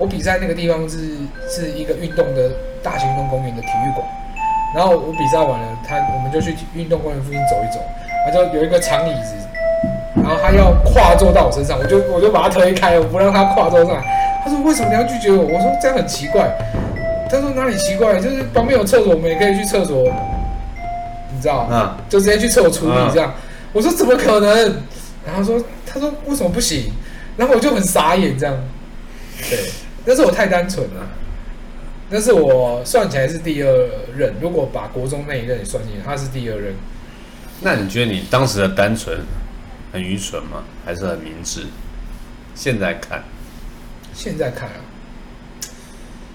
我比赛那个地方是是一个运动的大型运动公园的体育馆，然后我比赛完了，他我们就去运动公园附近走一走，他就有一个长椅子，然后他要跨坐到我身上，我就我就把他推开，我不让他跨坐上来。他说为什么你要拒绝我？我说这样很奇怪。他说哪里奇怪？就是旁边有厕所，我们也可以去厕所，你知道？啊，就直接去厕所处理这样。我说怎么可能？然后他说他说为什么不行？然后我就很傻眼这样。对，那是我太单纯了。那是我算起来是第二任，如果把国中那一任也算进去，他是第二任。那你觉得你当时的单纯很愚蠢吗？还是很明智？现在看，现在看啊，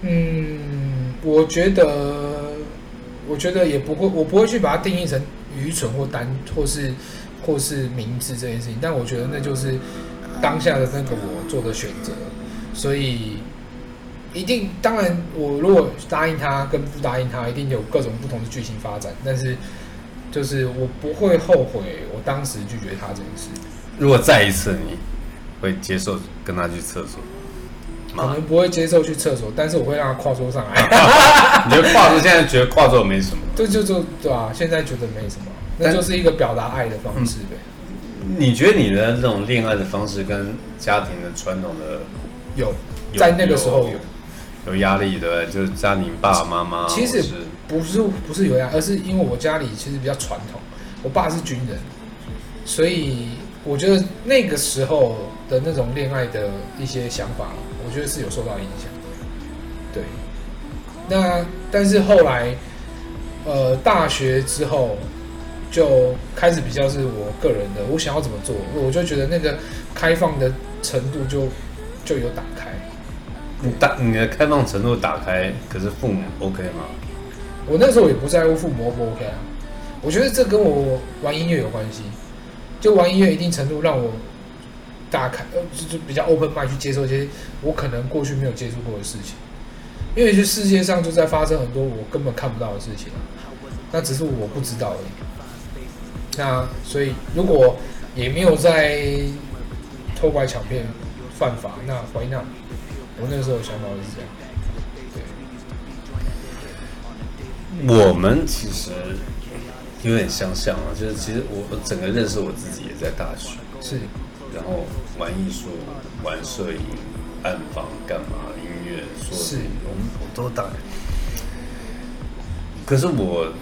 嗯，我觉得，我觉得也不会，我不会去把它定义成愚蠢或单或是或是明智这件事情。但我觉得那就是当下的那个我做的选择，所以一定，当然，我如果答应他跟不答应他，一定有各种不同的剧情发展。但是，就是我不会后悔我当时拒绝他这件事。如果再一次，你会接受跟他去厕所？可能不会接受去厕所，但是我会让他跨桌上来。你觉得跨桌现在觉得跨桌没什么？对，就就对啊，现在觉得没什么，那就是一个表达爱的方式呗。你觉得你的这种恋爱的方式跟家庭的传统的有在那个时候有有压力对不对？就是家庭爸爸妈妈其实不是不是有压，而是因为我家里其实比较传统，我爸是军人，所以我觉得那个时候的那种恋爱的一些想法，我觉得是有受到影响。对，那但是后来，呃，大学之后就开始比较是我个人的，我想要怎么做，我就觉得那个开放的程度就就有打开。你打你的开放程度打开，可是父母 OK 吗？我那时候也不在乎父母 O 不 OK 啊，我觉得这跟我玩音乐有关系。就玩音乐一定程度让我打开，呃，就就比较 open mind 去接受一些我可能过去没有接触过的事情。因为这世界上就在发生很多我根本看不到的事情，那只是我不知道而已。那所以如果也没有在偷拐抢骗犯法，那 why not？我那时候想法是这样。我们其实有点相像啊，就是其实我我整个认识我自己也在大学，是然后玩艺术、玩摄影、暗访干嘛、音乐，说是我们我都大。可是我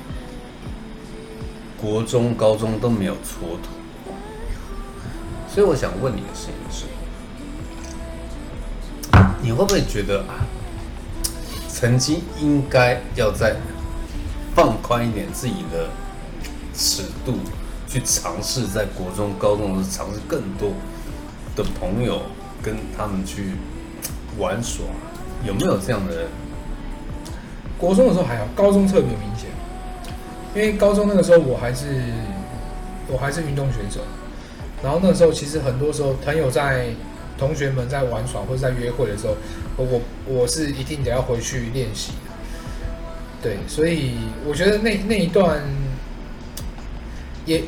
国中、高中都没有蹉跎，所以我想问你的事情是，你会不会觉得啊，曾经应该要再放宽一点自己的尺度，去尝试在国中、高中的时候尝试更多的朋友，跟他们去玩耍，有没有这样的？国中的时候还好，高中特别明显，因为高中那个时候我还是我还是运动选手，然后那个时候其实很多时候朋友在同学们在玩耍或者在约会的时候，我我我是一定得要回去练习的，对，所以我觉得那那一段也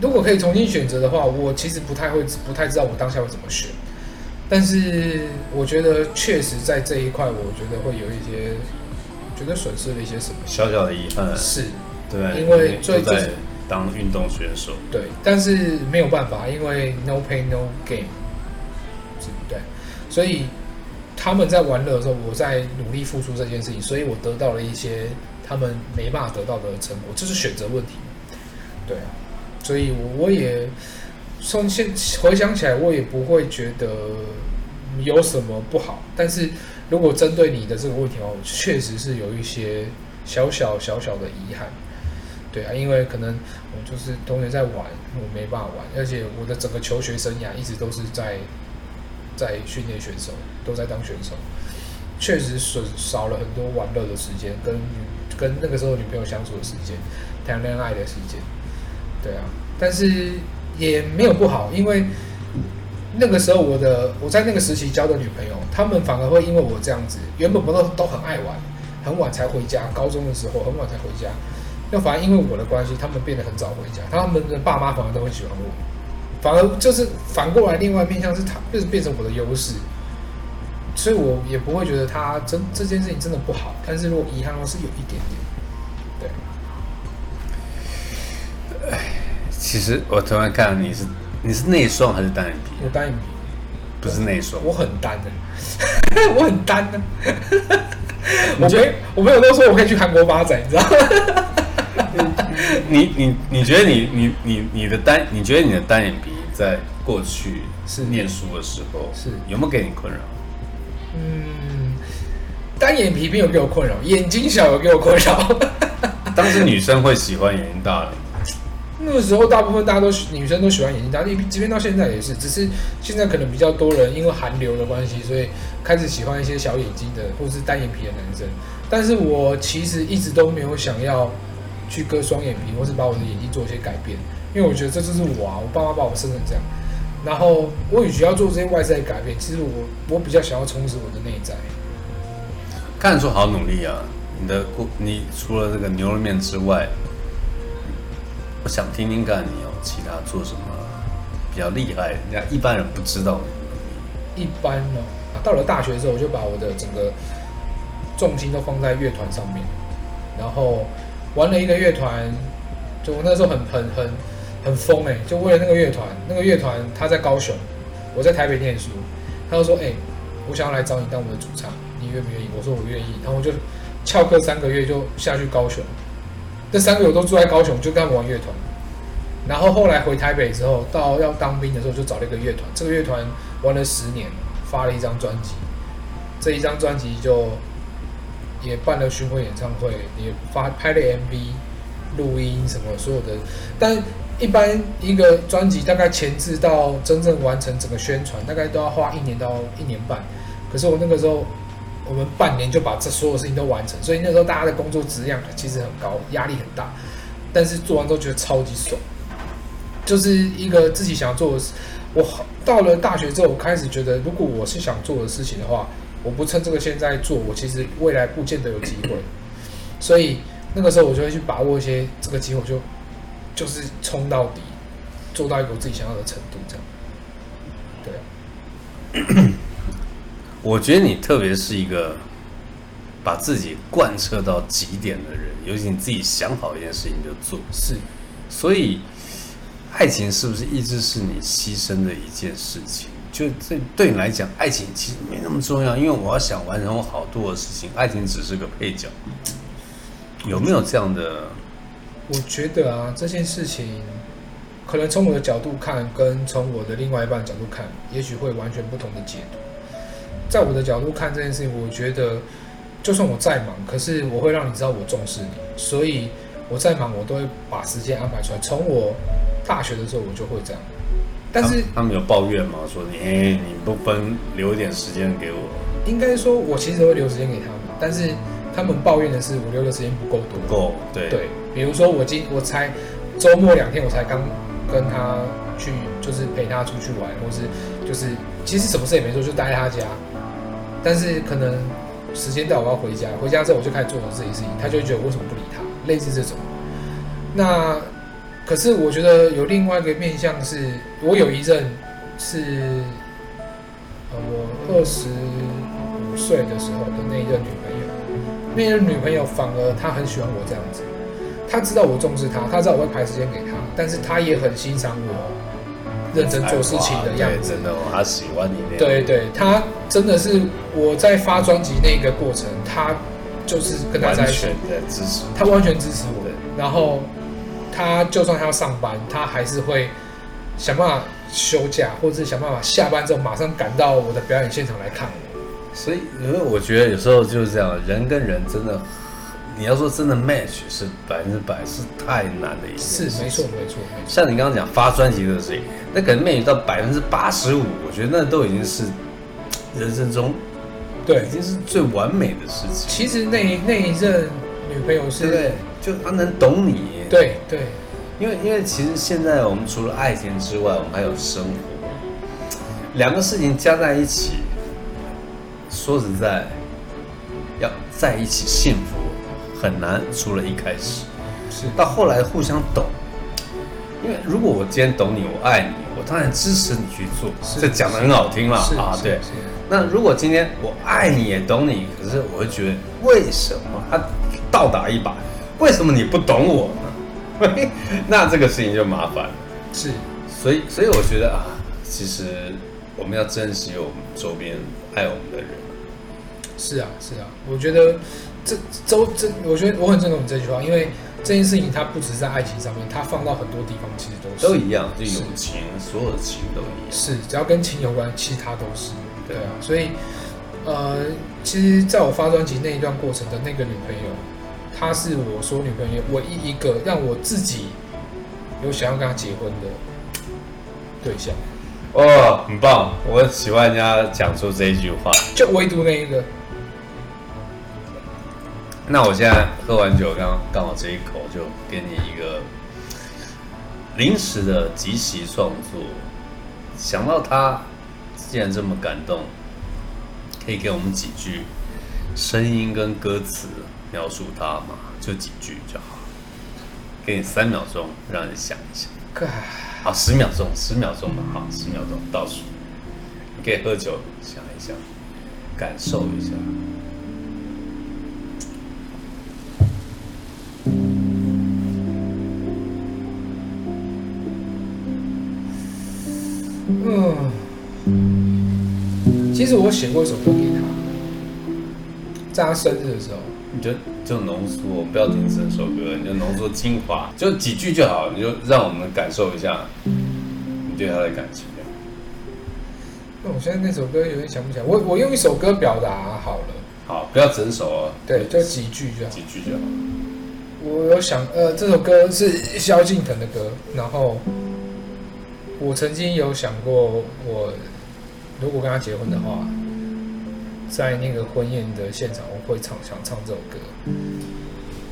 如果可以重新选择的话，我其实不太会不太知道我当下会怎么选，但是我觉得确实在这一块，我觉得会有一些觉得损失了一些什么。小小的遗憾，是，对，因为最都在当运动选手，对，但是没有办法，因为 no pain no 对，所以他们在玩乐的时候，我在努力付出这件事情，所以我得到了一些他们没办法得到的成果，这是选择问题，对啊，所以我我也从现回想起来，我也不会觉得有什么不好，但是如果针对你的这个问题哦，确实是有一些小小小小的遗憾。对啊，因为可能我就是同学在玩，我没办法玩，而且我的整个求学生涯一直都是在在训练选手，都在当选手，确实损少了很多玩乐的时间，跟跟那个时候女朋友相处的时间，谈恋爱的时间，对啊，但是也没有不好，因为那个时候我的我在那个时期交的女朋友，她们反而会因为我这样子，原本不都都很爱玩，很晚才回家，高中的时候很晚才回家。那反而因为我的关系，他们变得很早回家，他们的爸妈反而都很喜欢我，反而就是反过来，另外面向是他就是变成我的优势，所以我也不会觉得他真这件事情真的不好，但是如果遗憾的话是有一点点，对。其实我突然看到你是你是内双还是单眼皮？我单眼皮，不是内双。我很单的，我很单的。我没我没有都说我可以去韩国发展，你知道吗？你你你觉得你你你你的单你觉得你的单眼皮在过去是念书的时候是有没有给你困扰？嗯，单眼皮没有给我困扰，眼睛小有给我困扰。当时女生会喜欢眼睛大的，那个时候大部分大家都喜女生都喜欢眼睛大，即即便到现在也是，只是现在可能比较多人因为韩流的关系，所以开始喜欢一些小眼睛的或是单眼皮的男生。但是我其实一直都没有想要去割双眼皮，或是把我的眼睛做一些改变，因为我觉得这就是我啊，我爸妈把我生成这样。然后我与其要做这些外在的改变，其实我我比较想要充实我的内在。看得出好努力啊！你的过你除了这个牛肉面之外，我想听听看你有其他做什么比较厉害，人家一般人不知道的。一般呢，到了大学之后，我就把我的整个重心都放在乐团上面，然后玩了一个乐团，就我那时候很很很很疯哎、就为了那个乐团，那个乐团他在高雄，我在台北念书，他就说哎、我想要来找你当我的主唱，你愿不愿意？我说我愿意，然后我就翘课三个月就下去高雄，这三个我都住在高雄，就跟他们玩乐团。然后后来回台北之后，到要当兵的时候，就找了一个乐团。这个乐团玩了十年，发了一张专辑。这一张专辑就也办了巡回演唱会，也发拍了 MV、录音什么所有的。但一般一个专辑大概前置到真正完成整个宣传，大概都要花一年到一年半。可是我那个时候，我们半年就把这所有事情都完成，所以那时候大家的工作质量其实很高，压力很大。但是做完之后觉得超级爽。就是一个自己想做的事。我到了大学之后，我开始觉得，如果我是想做的事情的话，我不趁这个现在做，我其实未来不见得有机会。所以那个时候，我就会去把握一些这个机会，就就是冲到底，做到一个我自己想要的程度，这样。对啊，我觉得你特别是一个把自己贯彻到极点的人，尤其你自己想好一件事情就做，是所以爱情是不是一直是你牺牲的一件事情？就这对你来讲，爱情其实没那么重要，因为我要想完成我好多的事情，爱情只是个配角。有没有这样的？我觉得啊，这件事情可能从我的角度看，跟从我的另外一半角度看，也许会完全不同的解读。在我的角度看这件事情，我觉得就算我再忙，可是我会让你知道我重视你，所以我再忙，我都会把时间安排出来。从我大学的时候，我就会这样。但是他们有抱怨吗？说你哎，你不分留一点时间给我，应该说，我其实会留时间给他们，但是他们抱怨的是我留的时间不够多。不够对对，比如说我今我才周末两天，我才刚跟他去，就是陪他出去玩，或是就是其实什么事也没做，就待在他家。但是可能时间到，我要回家，回家之后我就开始做我自己事情，他就觉得我为什么不理他，类似这种。那可是我觉得有另外一个面向是，我有一任是，呃，我二十五岁的时候的那一任女朋友，那一任女朋友反而她很喜欢我这样子，她知道我重视她，她知道我会排时间给她，但是她也很欣赏我认真做事情的样子对真。的哦，她喜欢你。对对，她真的是我在发专辑那个过程，她就是跟她在一起全，的支持。她完全支持我。然后他就算他要上班，他还是会想办法休假，或者是想办法下班之后马上赶到我的表演现场来看我。所以，因为我觉得有时候就是这样，人跟人真的，你要说真的 match 是百分之百是太难的一件事。是没错，没错，没错。像你刚刚讲发专辑的事情，那可能 match 到百分之八十五，我觉得那都已经是人生中对已，经是最完美的事情，其实那那一任女朋友是，对？就他能懂你。对对因为因为其实现在我们除了爱情之外，我们还有生活，两个事情加在一起，说实在，要在一起幸福很难。除了一开始，是，到后来互相懂。因为如果我今天懂你，我爱你，我当然支持你去做。这讲的很好听了啊，对。那如果今天我爱你也懂你，可是我会觉得为什么他倒打一把，为什么你不懂我呢？那这个事情就麻烦了。是，所以，所以我觉得啊，其实我们要珍惜我们周边爱我们的人。是啊，是啊，我觉得这周这，我觉得我很认同你这句话，因为这件事情它不只是在爱情上面，它放到很多地方其实都是都一样，就友情，所有的情都一样。是，只要跟情有关，其他都是。对对啊，所以呃，其实在我发专辑那一段过程的那个女朋友，她是我说女朋友唯一一个让我自己有想要跟她结婚的对象，哦，很棒！我喜欢人家讲出这一句话。就唯独那一个。那我现在喝完酒，刚刚好这一口，就给你一个临时的即席创作。想到他既然这么感动，可以给我们几句声音跟歌词描述他嘛？就几句就好。给你三秒钟，让你想一想。好，十秒钟，十秒钟吧。好，十秒钟倒数。你可以喝酒，想一想，感受一下。嗯，其实我写过一首歌给他，在他生日的时候。你就就浓缩，我不要听整首歌，你就浓缩精华，就几句就好，你就让我们感受一下你对他的感情。那我现在那首歌有点想不起来，我我用一首歌表达好了。好，不要整首哦。对，就几句就好。几句就好。我有想，呃，这首歌是萧敬腾的歌，然后我曾经有想过，我如果跟他结婚的话。在那个婚宴的现场，我会唱想唱这首歌。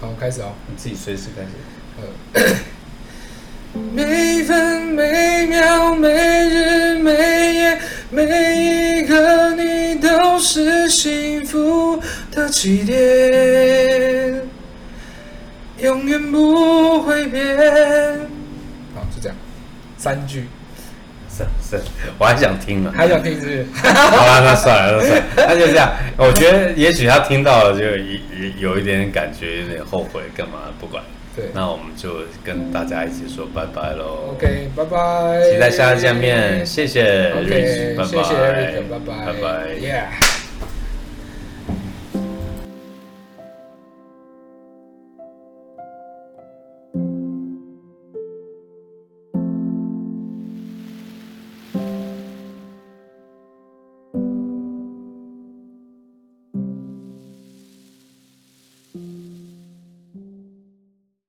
好，开始哦。你自己随时开始。呃，每分每秒每日每夜每一刻，你都是幸福的起点，永远不会变。好，就这样，三句。是是，我还想听呢，还想听是？好了，那算了，那算了，那就这样。我觉得也许他听到了，就有有一点感觉，有点后悔，干嘛？不管。对。那我们就跟大家一起说拜拜喽。OK，拜拜。期待下次见面，谢谢。OK，拜拜。拜拜。拜拜。Yeah。